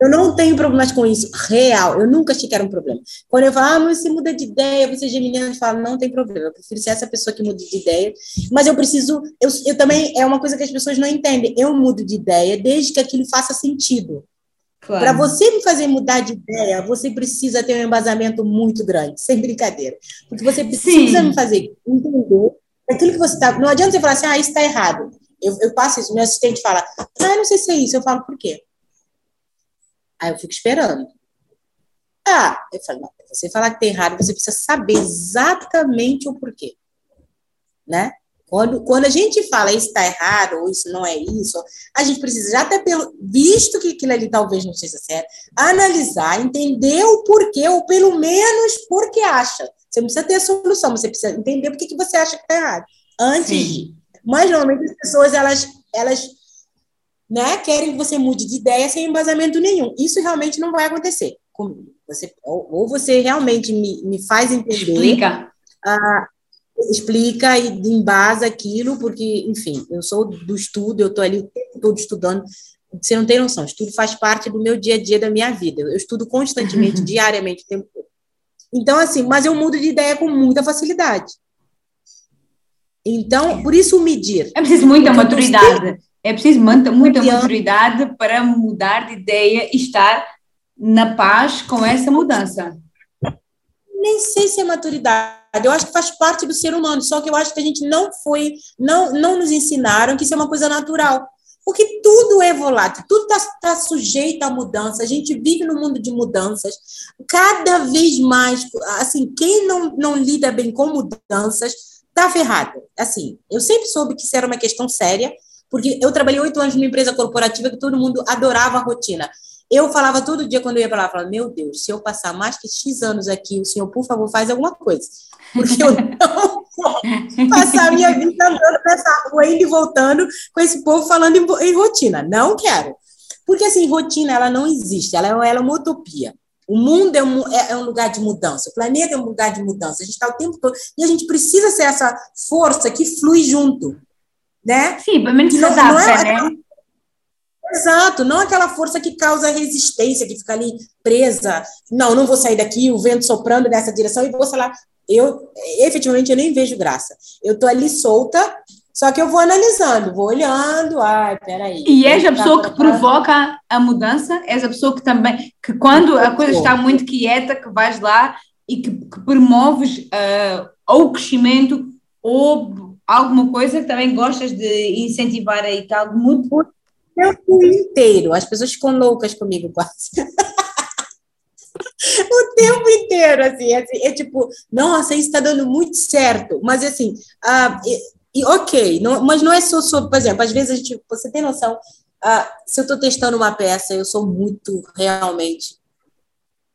eu não tenho problemas com isso, real. Eu nunca achei que era um problema. Quando eu falo, ah, mas você muda de ideia, você é geminiana, eu falo, não tem problema. Eu prefiro ser essa pessoa que muda de ideia. Mas eu preciso. Eu, eu também. É uma coisa que as pessoas não entendem. Eu mudo de ideia desde que aquilo faça sentido. Claro. Para você me fazer mudar de ideia, você precisa ter um embasamento muito grande, sem brincadeira. Porque você precisa Sim. me fazer entender aquilo que você está. Não adianta você falar assim, ah, isso está errado. Eu, eu passo isso, meu assistente fala, ah, não sei se é isso. Eu falo, por quê? Aí eu fico esperando. Ah, eu falo, não, você falar que está errado, você precisa saber exatamente o porquê. Né? Quando, quando a gente fala isso está errado, ou isso não é isso, a gente precisa já ter visto que aquilo ali talvez não seja certo, analisar, entender o porquê, ou pelo menos porque acha. Você não precisa ter a solução, você precisa entender por que você acha que está errado. Antes de. Mas normalmente as pessoas, elas, elas né, querem que você mude de ideia sem embasamento nenhum. Isso realmente não vai acontecer comigo. Você, ou, ou você realmente me, me faz entender. Explica. Uh, explica e embasa aquilo, porque, enfim, eu sou do estudo, eu estou ali o tempo todo estudando. Você não tem noção, estudo faz parte do meu dia a dia, da minha vida. Eu estudo constantemente, *laughs* diariamente, o tempo todo. Então, assim, mas eu mudo de ideia com muita facilidade. Então, por isso medir. É preciso muita maturidade. É preciso muita, muita maturidade para mudar de ideia e estar na paz com essa mudança. Nem sei se é maturidade eu acho que faz parte do ser humano, só que eu acho que a gente não foi, não, não nos ensinaram que isso é uma coisa natural. Porque tudo é volátil, tudo está tá sujeito a mudança, a gente vive no mundo de mudanças. Cada vez mais, assim, quem não, não lida bem com mudanças está ferrado. Assim, eu sempre soube que isso era uma questão séria, porque eu trabalhei oito anos numa empresa corporativa que todo mundo adorava a rotina. Eu falava todo dia quando eu ia para lá, falava, meu Deus, se eu passar mais que X anos aqui, o senhor, por favor, faz alguma coisa. Porque *laughs* eu não vou passar a minha vida andando nessa rua, indo e voltando, com esse povo falando em, em, rotina. Não quero. Porque, assim, rotina, ela não existe, ela, ela é uma utopia. O mundo é um, é, é um, lugar de mudança, o planeta é um lugar de mudança. A gente está o tempo todo. E a gente precisa ser essa força que flui junto. Né? Sim, pelo menos se adapta, é, né? Exato, não aquela força que causa resistência, que fica ali presa. Não, não vou sair daqui, o vento soprando nessa direção e vou, sei lá. Eu, efetivamente, eu nem vejo graça. Eu tô ali solta, só que eu vou analisando, vou olhando, ai, peraí. E és a pessoa que provoca a mudança? És a pessoa que também, que quando a coisa está muito quieta, que vais lá e que, que promoves uh, ou o crescimento ou alguma coisa que também gostas de incentivar aí, que algo muito tempo inteiro. As pessoas ficam loucas comigo quase. *laughs* o tempo inteiro, assim, assim, é tipo, nossa, isso está dando muito certo, mas assim, uh, e, e, ok, não, mas não é só sobre, por exemplo, às vezes a gente, você tem noção, uh, se eu estou testando uma peça, eu sou muito realmente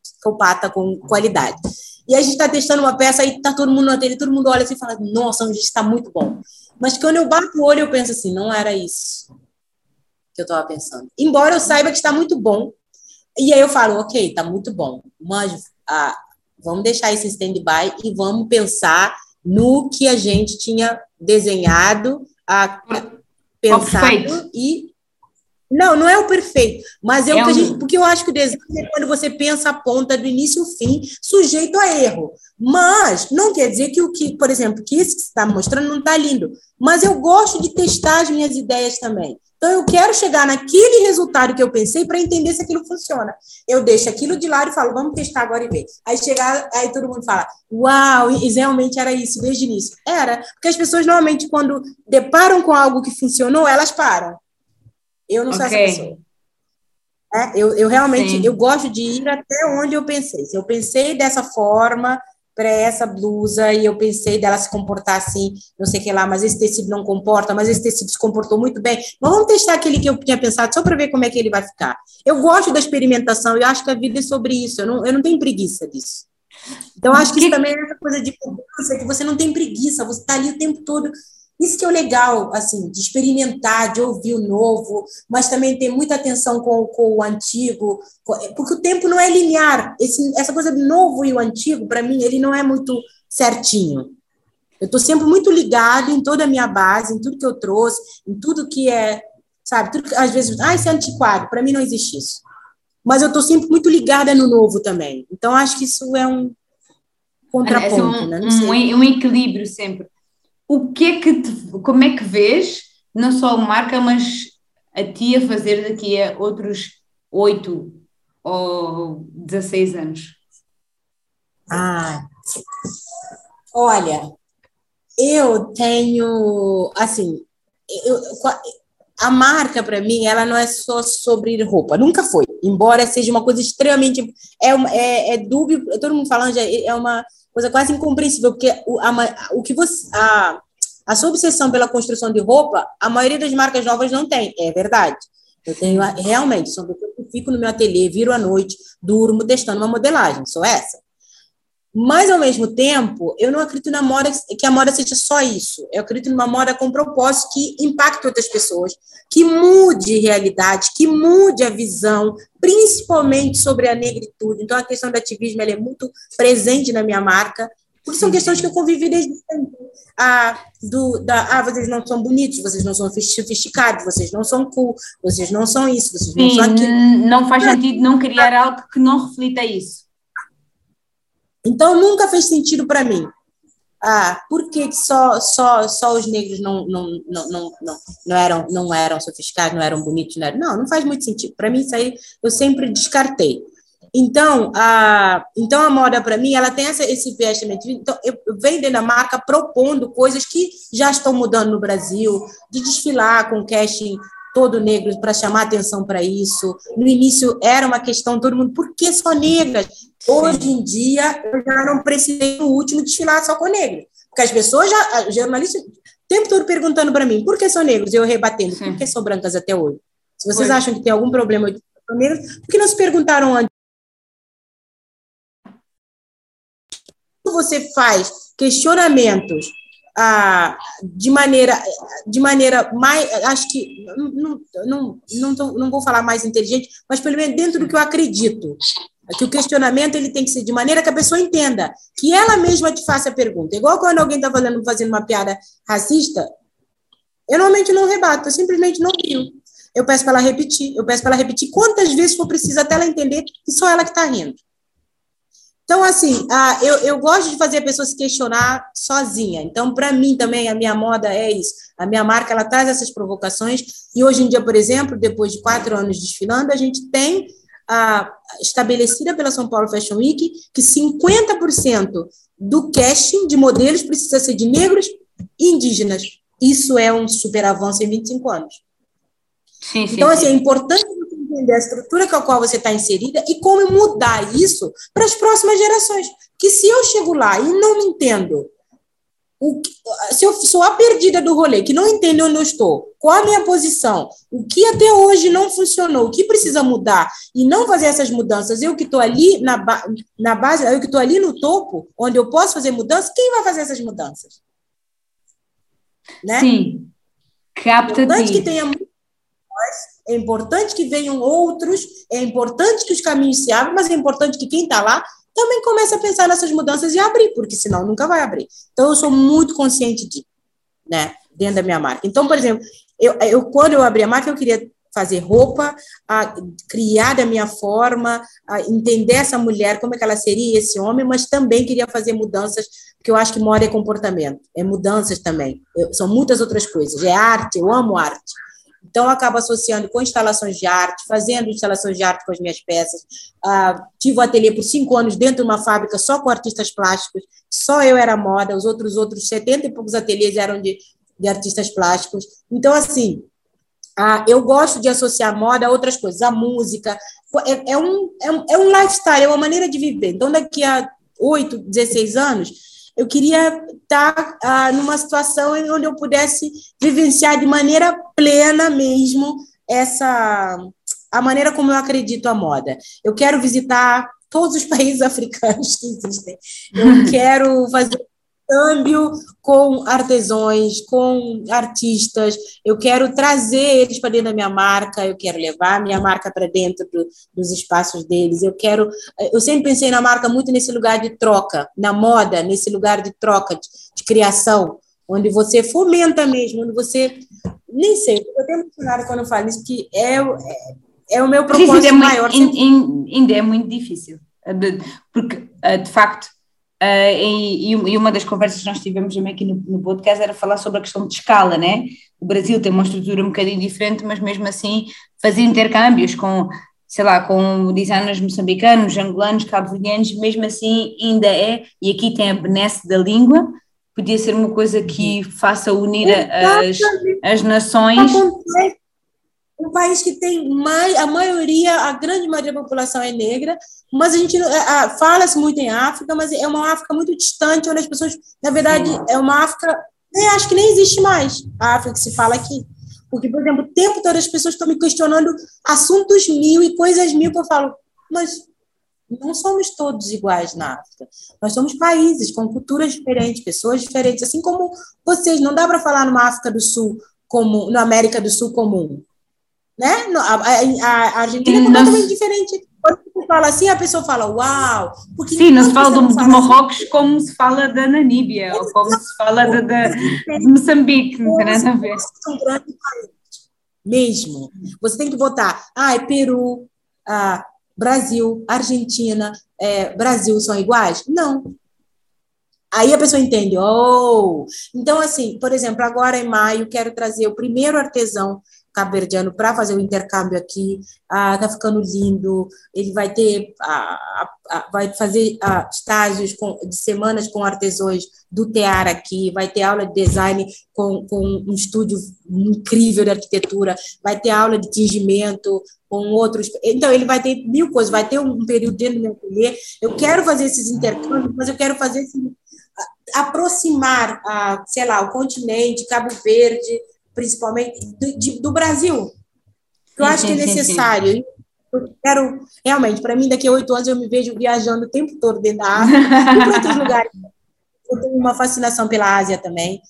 psicopata com qualidade. E a gente está testando uma peça, aí tá todo mundo na tele, todo mundo olha assim e fala, nossa, o está muito bom. Mas quando eu bato o olho, eu penso assim, não era isso que eu estava pensando. Embora eu saiba que está muito bom, e aí eu falo, ok, está muito bom, mas ah, vamos deixar esse stand-by e vamos pensar no que a gente tinha desenhado, ah, pensado e não, não é o perfeito, mas é, é o que a gente. Porque eu acho que o design é quando você pensa a ponta do início ao fim, sujeito a erro. Mas não quer dizer que o que, por exemplo, que isso que você está mostrando não está lindo. Mas eu gosto de testar as minhas ideias também. Então, eu quero chegar naquele resultado que eu pensei para entender se aquilo funciona. Eu deixo aquilo de lado e falo, vamos testar agora e ver. Aí chegar, aí todo mundo fala, uau, e realmente era isso desde o início. Era, porque as pessoas normalmente, quando deparam com algo que funcionou, elas param. Eu não sou okay. essa pessoa. É, eu, eu realmente Sim. eu gosto de ir até onde eu pensei. Se eu pensei dessa forma para essa blusa e eu pensei dela se comportar assim, não sei o que lá, mas esse tecido não comporta, mas esse tecido se comportou muito bem. Mas vamos testar aquele que eu tinha pensado só para ver como é que ele vai ficar. Eu gosto da experimentação e acho que a vida é sobre isso. Eu não, eu não tenho preguiça disso. Então, acho que isso também é essa coisa de que você não tem preguiça, você está ali o tempo todo isso que é o legal, assim, de experimentar, de ouvir o novo, mas também ter muita atenção com, com o antigo, porque o tempo não é linear. Esse, essa coisa do novo e o antigo, para mim, ele não é muito certinho. Eu estou sempre muito ligado em toda a minha base, em tudo que eu trouxe, em tudo que é, sabe, tudo que, às vezes, ah, isso é antiquado, para mim não existe isso. Mas eu estou sempre muito ligada no novo também. Então, acho que isso é um contraponto, é um, né? Um, um equilíbrio sempre o que é que te, como é que vês, não só a marca, mas a ti a fazer daqui a outros 8 ou 16 anos? Ah, olha, eu tenho, assim, eu, a marca para mim, ela não é só sobre roupa, nunca foi, embora seja uma coisa extremamente, é, é, é dúbio, todo mundo falando, é uma coisa quase incompreensível, porque o, a, o que você. A, a sua obsessão pela construção de roupa, a maioria das marcas novas não tem, é verdade. Eu tenho realmente, sou eu fico no meu ateliê, viro à noite, durmo testando uma modelagem, sou essa. Mas, ao mesmo tempo, eu não acredito na moda, que a moda seja só isso. Eu acredito numa moda com propósito que impacte outras pessoas, que mude realidade, que mude a visão, principalmente sobre a negritude. Então, a questão do ativismo é muito presente na minha marca, porque são questões que eu convivi desde sempre. Ah, do, da, ah, vocês não são bonitos, vocês não são sofisticados, vocês não são cool, vocês não são isso, vocês não são aquilo. Não faz sentido não criar algo que não reflita isso. Então, nunca fez sentido para mim. Ah, por que só, só, só os negros não, não, não, não, não, eram, não eram sofisticados, não eram bonitos? Não, eram? não, não faz muito sentido. Para mim, isso aí eu sempre descartei. Então, a, então a moda, para mim, ela tem essa, esse vestimento. Então, eu, eu da marca propondo coisas que já estão mudando no Brasil, de desfilar com casting todo negro para chamar atenção para isso. No início era uma questão, todo mundo, por que só negras? Hoje em dia, eu já não precisei no último desfilar só com negros. Porque as pessoas já, jornalistas, o tempo todo perguntando para mim, por que são negros? E eu rebatendo, por que são brancas até hoje? Se vocês acham que tem algum problema de negros, por que não se perguntaram antes? você faz questionamentos ah, de maneira de maneira mais acho que não, não, não, não vou falar mais inteligente mas pelo menos dentro do que eu acredito que o questionamento ele tem que ser de maneira que a pessoa entenda que ela mesma te faça a pergunta. Igual quando alguém está fazendo fazendo uma piada racista eu normalmente não rebato eu simplesmente não rio. Eu peço para ela repetir eu peço para ela repetir quantas vezes for preciso até ela entender que só ela que está rindo então, assim, ah, eu, eu gosto de fazer a pessoa se questionar sozinha. Então, para mim também, a minha moda é isso. A minha marca, ela traz essas provocações. E hoje em dia, por exemplo, depois de quatro anos desfilando, a gente tem ah, estabelecida pela São Paulo Fashion Week que 50% do casting de modelos precisa ser de negros e indígenas. Isso é um super avanço em 25 anos. Sim, sim, então, assim, é importante entender a estrutura com a qual você está inserida e como mudar isso para as próximas gerações. Que se eu chego lá e não me entendo, o, se eu sou a perdida do rolê, que não entendo onde eu estou, qual a minha posição, o que até hoje não funcionou, o que precisa mudar, e não fazer essas mudanças, eu que estou ali na, na base, eu que estou ali no topo, onde eu posso fazer mudanças, quem vai fazer essas mudanças? Né? Sim. Capta é que tenha é importante que venham outros, é importante que os caminhos se abram, mas é importante que quem está lá também comece a pensar nessas mudanças e abrir, porque senão nunca vai abrir. Então, eu sou muito consciente de, né, dentro da minha marca. Então, por exemplo, eu, eu quando eu abri a marca, eu queria fazer roupa, a criar da minha forma, a entender essa mulher, como é que ela seria esse homem, mas também queria fazer mudanças, porque eu acho que moda é comportamento, é mudanças também, eu, são muitas outras coisas, é arte, eu amo arte. Então, eu acabo associando com instalações de arte, fazendo instalações de arte com as minhas peças. Ah, tive um ateliê por cinco anos dentro de uma fábrica só com artistas plásticos, só eu era moda, os outros outros 70 e poucos ateliês eram de, de artistas plásticos. Então, assim, Ah, eu gosto de associar moda a outras coisas, a música. É, é, um, é, um, é um lifestyle, é uma maneira de viver. Então, daqui a 8, 16 anos, eu queria estar ah, numa situação onde eu pudesse vivenciar de maneira plena mesmo essa a maneira como eu acredito a moda. Eu quero visitar todos os *laughs* países africanos que existem. Eu *laughs* quero fazer câmbio com artesãos, com artistas. Eu quero trazer eles para dentro da minha marca, eu quero levar a minha marca para dentro do, dos espaços deles. Eu quero. Eu sempre pensei na marca muito nesse lugar de troca, na moda, nesse lugar de troca, de, de criação, onde você fomenta mesmo, onde você. Nem sei, eu tenho emocionada quando eu falo isso, que é, é, é o meu propósito é maior. Ainda é muito difícil, porque, eh, de facto, Uh, e, e, uma das conversas que nós tivemos também aqui no, no, podcast era falar sobre a questão de escala, né? O Brasil tem uma estrutura um bocadinho diferente, mas mesmo assim fazer intercâmbios com, sei lá, com designers moçambicanos, angolanos, cabo-verdianos, mesmo assim ainda é, e aqui tem a benesse da língua, podia ser uma coisa que faça unir as, as nações um país que tem mais, a maioria, a grande maioria da população é negra, mas a gente é, fala-se muito em África, mas é uma África muito distante, onde as pessoas, na verdade, é uma África, nem, acho que nem existe mais a África que se fala aqui. Porque, por exemplo, o tempo todo as pessoas estão me questionando assuntos mil e coisas mil que eu falo, mas não somos todos iguais na África. Nós somos países com culturas diferentes, pessoas diferentes, assim como vocês. Não dá para falar numa África do Sul como, na América do Sul comum né? A, a, a Argentina é completamente diferente. Quando você fala assim, a pessoa fala, uau! Porque Sim, não se fala do, fala Marrocos assim. como se fala da Namíbia, ou como se fala de, de, de Moçambique, não tem nada a ver. Mesmo. Você tem que botar, ah, é Peru, ah, Brasil, Argentina, é, Brasil são iguais? Não. Aí a pessoa entende, oh! Então, assim, por exemplo, agora em maio, quero trazer o primeiro artesão cabo-verdiano para fazer o intercâmbio aqui. Ah, tá ficando lindo. Ele vai ter, ah, ah, vai fazer ah, estágios com, de semanas com artesãos do TEAR aqui, vai ter aula de design com, com um estúdio incrível de arquitetura, vai ter aula de tingimento com outros. Então, ele vai ter mil coisas, vai ter um período dentro do meu ateliê. Eu quero fazer esses intercâmbios, mas eu quero fazer esse, aproximar, a, sei lá, o continente, Cabo Verde, principalmente do, de, do Brasil. Eu acho que é necessário. Eu quero, realmente, para mim, daqui a oito anos eu me vejo viajando o tempo todo dentro da África para outros lugares. Eu tenho uma fascinação pela Ásia também.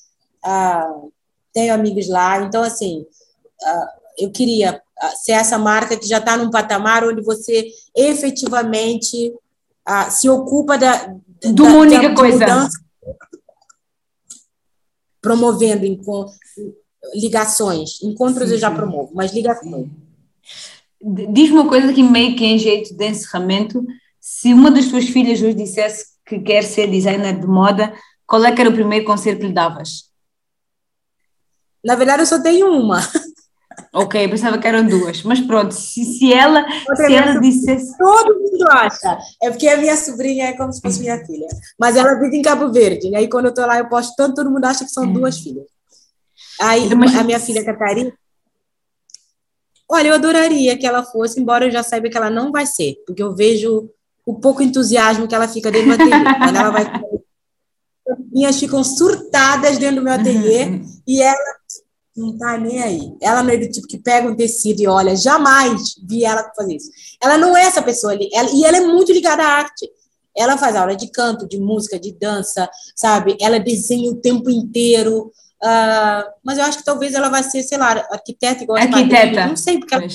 Uh, tenho amigos lá. Então, assim, uh, eu queria ser essa marca que já está num patamar onde você efetivamente uh, se ocupa da, de uma única coisa. Mudança, promovendo ligações. Encontros sim, eu já promovo, mas ligações. Diz-me uma coisa que meio que em jeito de encerramento, se uma das tuas filhas hoje dissesse que quer ser designer de moda, qual é que era o primeiro conselho que lhe davas? Na verdade, eu só tenho uma. *laughs* Ok, pensava que eram duas, mas pronto, se, se ela, se ela dissesse. Todo mundo acha, é porque a minha sobrinha é como se fosse minha filha, mas ela vive em Cabo Verde, e aí quando eu estou lá eu posto tanto, todo mundo acha que são é. duas filhas. Aí, a minha filha Catarina. Olha, eu adoraria que ela fosse, embora eu já saiba que ela não vai ser, porque eu vejo o pouco entusiasmo que ela fica dentro do ateliê. *laughs* Quando ela vai. Minhas ficam surtadas dentro do meu ateliê uhum. e ela não tá nem aí. Ela não é do tipo que pega um tecido e olha, jamais vi ela fazer isso. Ela não é essa pessoa ali, ela, e ela é muito ligada à arte. Ela faz aula de canto, de música, de dança, sabe? Ela desenha o tempo inteiro. Uh, mas eu acho que talvez ela vai ser, sei lá, arquiteta igual Arquiteta. Não sei, porque ela...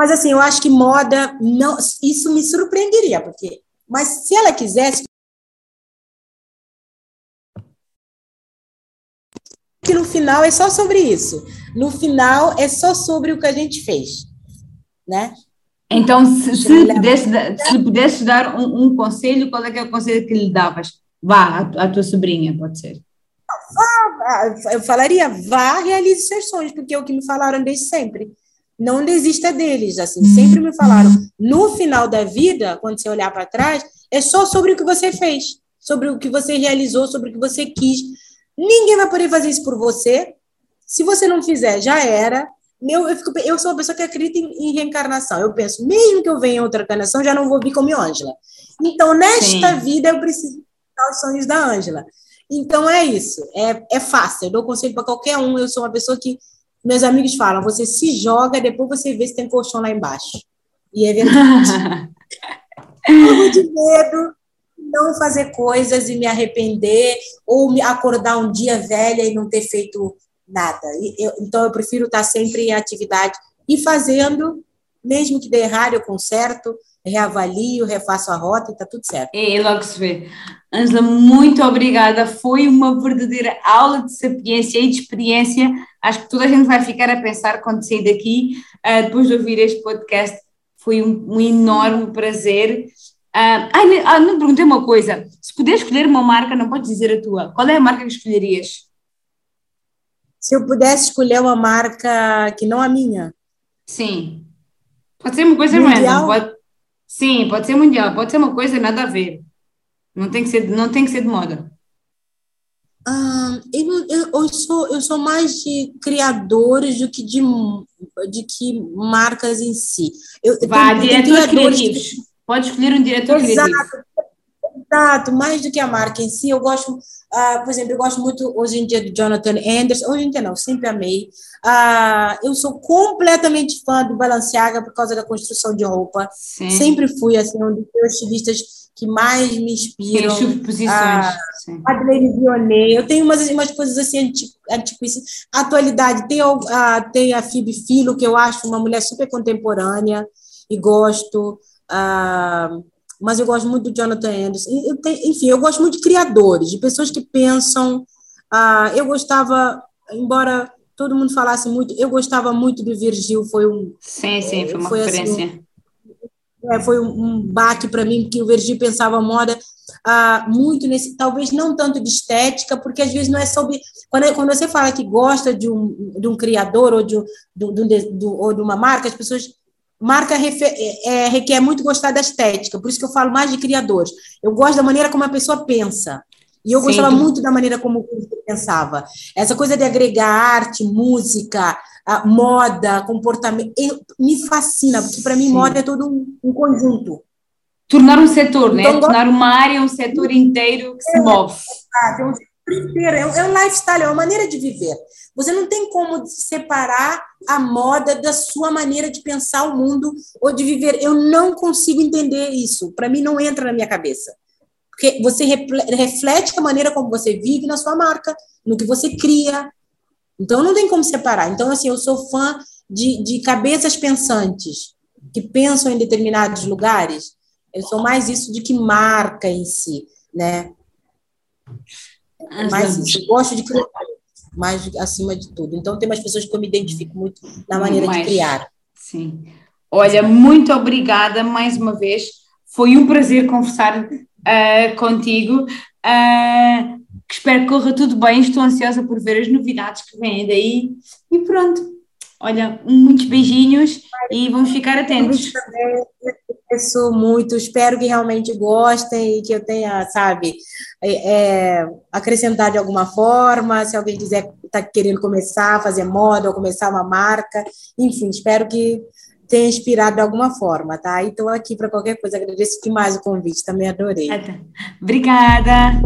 Mas assim, eu acho que moda, não, isso me surpreenderia, porque. Mas se ela quisesse. Que no final é só sobre isso. No final é só sobre o que a gente fez. Né? Então, se, se, pudesse, se pudesse dar um, um, conselho, qual é que é o conselho que lhe davas? Vá, a tua sobrinha, pode ser. Ah, eu falaria, vá, realize seus sonhos, porque é o que me falaram desde sempre. Não desista deles, assim, sempre me falaram. No final da vida, quando você olhar para trás, é só sobre o que você fez, sobre o que você realizou, sobre o que você quis. Ninguém vai poder fazer isso por você, Se você não fizer, já era. Eu, eu, fico, eu sou uma pessoa que acredita em, em, reencarnação. Eu penso, mesmo que eu venha em outra encarnação, já não vou vir como Ângela. Então, nesta Sim. vida, eu preciso os sonhos da Ângela. Então, é isso. É, é fácil. Eu dou conselho para qualquer um. Eu sou uma pessoa que meus amigos falam: você se joga, depois você vê se tem colchão lá embaixo. E é verdade. *laughs* Morro de medo não fazer coisas e me arrepender, ou me acordar um dia velha e não ter feito nada. Eu, então, eu prefiro estar sempre em atividade e fazendo, mesmo que dê errado, eu conserto, reavalio, refaço a rota e está tudo certo. É, logo se vê. Angela, muito obrigada. Foi uma verdadeira aula de sapiência e de experiência. Acho que toda a gente vai ficar a pensar quando sair daqui, uh, depois de ouvir este podcast. Foi um, um enorme prazer. Uh, ai, ah, não perguntei uma coisa. Se puder escolher uma marca, não podes dizer a tua. Qual é a marca que escolherias? Se eu pudesse escolher uma marca que não a minha. Sim. Pode ser uma coisa mundial. Pode... Sim, pode ser mundial. Pode ser uma coisa nada a ver. Não tem que ser, não tem que ser de moda. Ah, eu, eu, eu, sou, eu sou mais de criadores do que de, de que marcas em si. Eu, Vá, diretores criativos. Que... Pode escolher um diretor Exato. criativo. Exato, mais do que a marca em si, eu gosto, uh, por exemplo, eu gosto muito hoje em dia do Jonathan Anderson, hoje em dia não, sempre amei. Uh, eu sou completamente fã do Balenciaga por causa da construção de roupa. Sim. Sempre fui assim, um dos meus estilistas que mais me inspiram. Tem posições. A Adelaide Vionnet. Eu tenho umas, umas coisas assim antiquíssimas. Atualidade, tem a, tem a Phoebe Philo, que eu acho uma mulher super contemporânea e gosto. Uh, mas eu gosto muito do Jonathan Anderson. Eu tenho, enfim, eu gosto muito de criadores, de pessoas que pensam. Uh, eu gostava, embora todo mundo falasse muito, eu gostava muito do Virgil, foi um. Sim, sim, foi uma foi, assim, referência. Assim, é, foi um, baque para mim, porque o Virgil pensava moda ah, muito nesse, talvez não tanto de estética, porque às vezes não é sobre. Quando, quando você fala que gosta de um, de um criador ou de, um, de, de, ou de uma marca, as pessoas. Marca refer, é, requer muito gostar da estética, por isso que eu falo mais de criadores. Eu gosto da maneira como a pessoa pensa. E eu Sim. gostava muito da maneira como ele pensava. Essa coisa de agregar arte, música, moda, comportamento, eu, me fascina, porque para mim Sim. moda é todo um, um, conjunto. Tornar um setor, né? então? Tornar uma área um setor inteiro que é, se move. É, é, é, um, é um lifestyle, é uma maneira de viver. Você não tem como separar a moda da sua maneira de pensar o mundo ou de viver. Eu não consigo entender isso. Para mim, não entra na minha cabeça. Porque você reflete a maneira como você vive na sua marca, no que você cria, então, não tem como separar. Então, assim, eu sou fã de, de cabeças pensantes, que pensam em determinados lugares. Eu sou mais isso do que marca em si, né? É mais isso. Eu gosto de criar, mais acima de tudo. Então, tem umas pessoas que eu me identifico muito na maneira mais, de criar. Sim. Olha, muito obrigada mais uma vez. Foi um prazer conversar uh, contigo. Uh, espero que corra tudo bem. Estou ansiosa por ver as novidades que vêm daí. E pronto. Olha, muitos beijinhos e vamos ficar atentos. Agradeço muito, espero que realmente gostem e que eu tenha, sabe, é, é acrescentar de alguma forma. Se alguém quiser, está querendo começar a fazer moda ou começar uma marca, enfim, espero que tenha inspirado de alguma forma, tá? E estou aqui para qualquer coisa. Agradeço demais o convite, também adorei. Obrigada.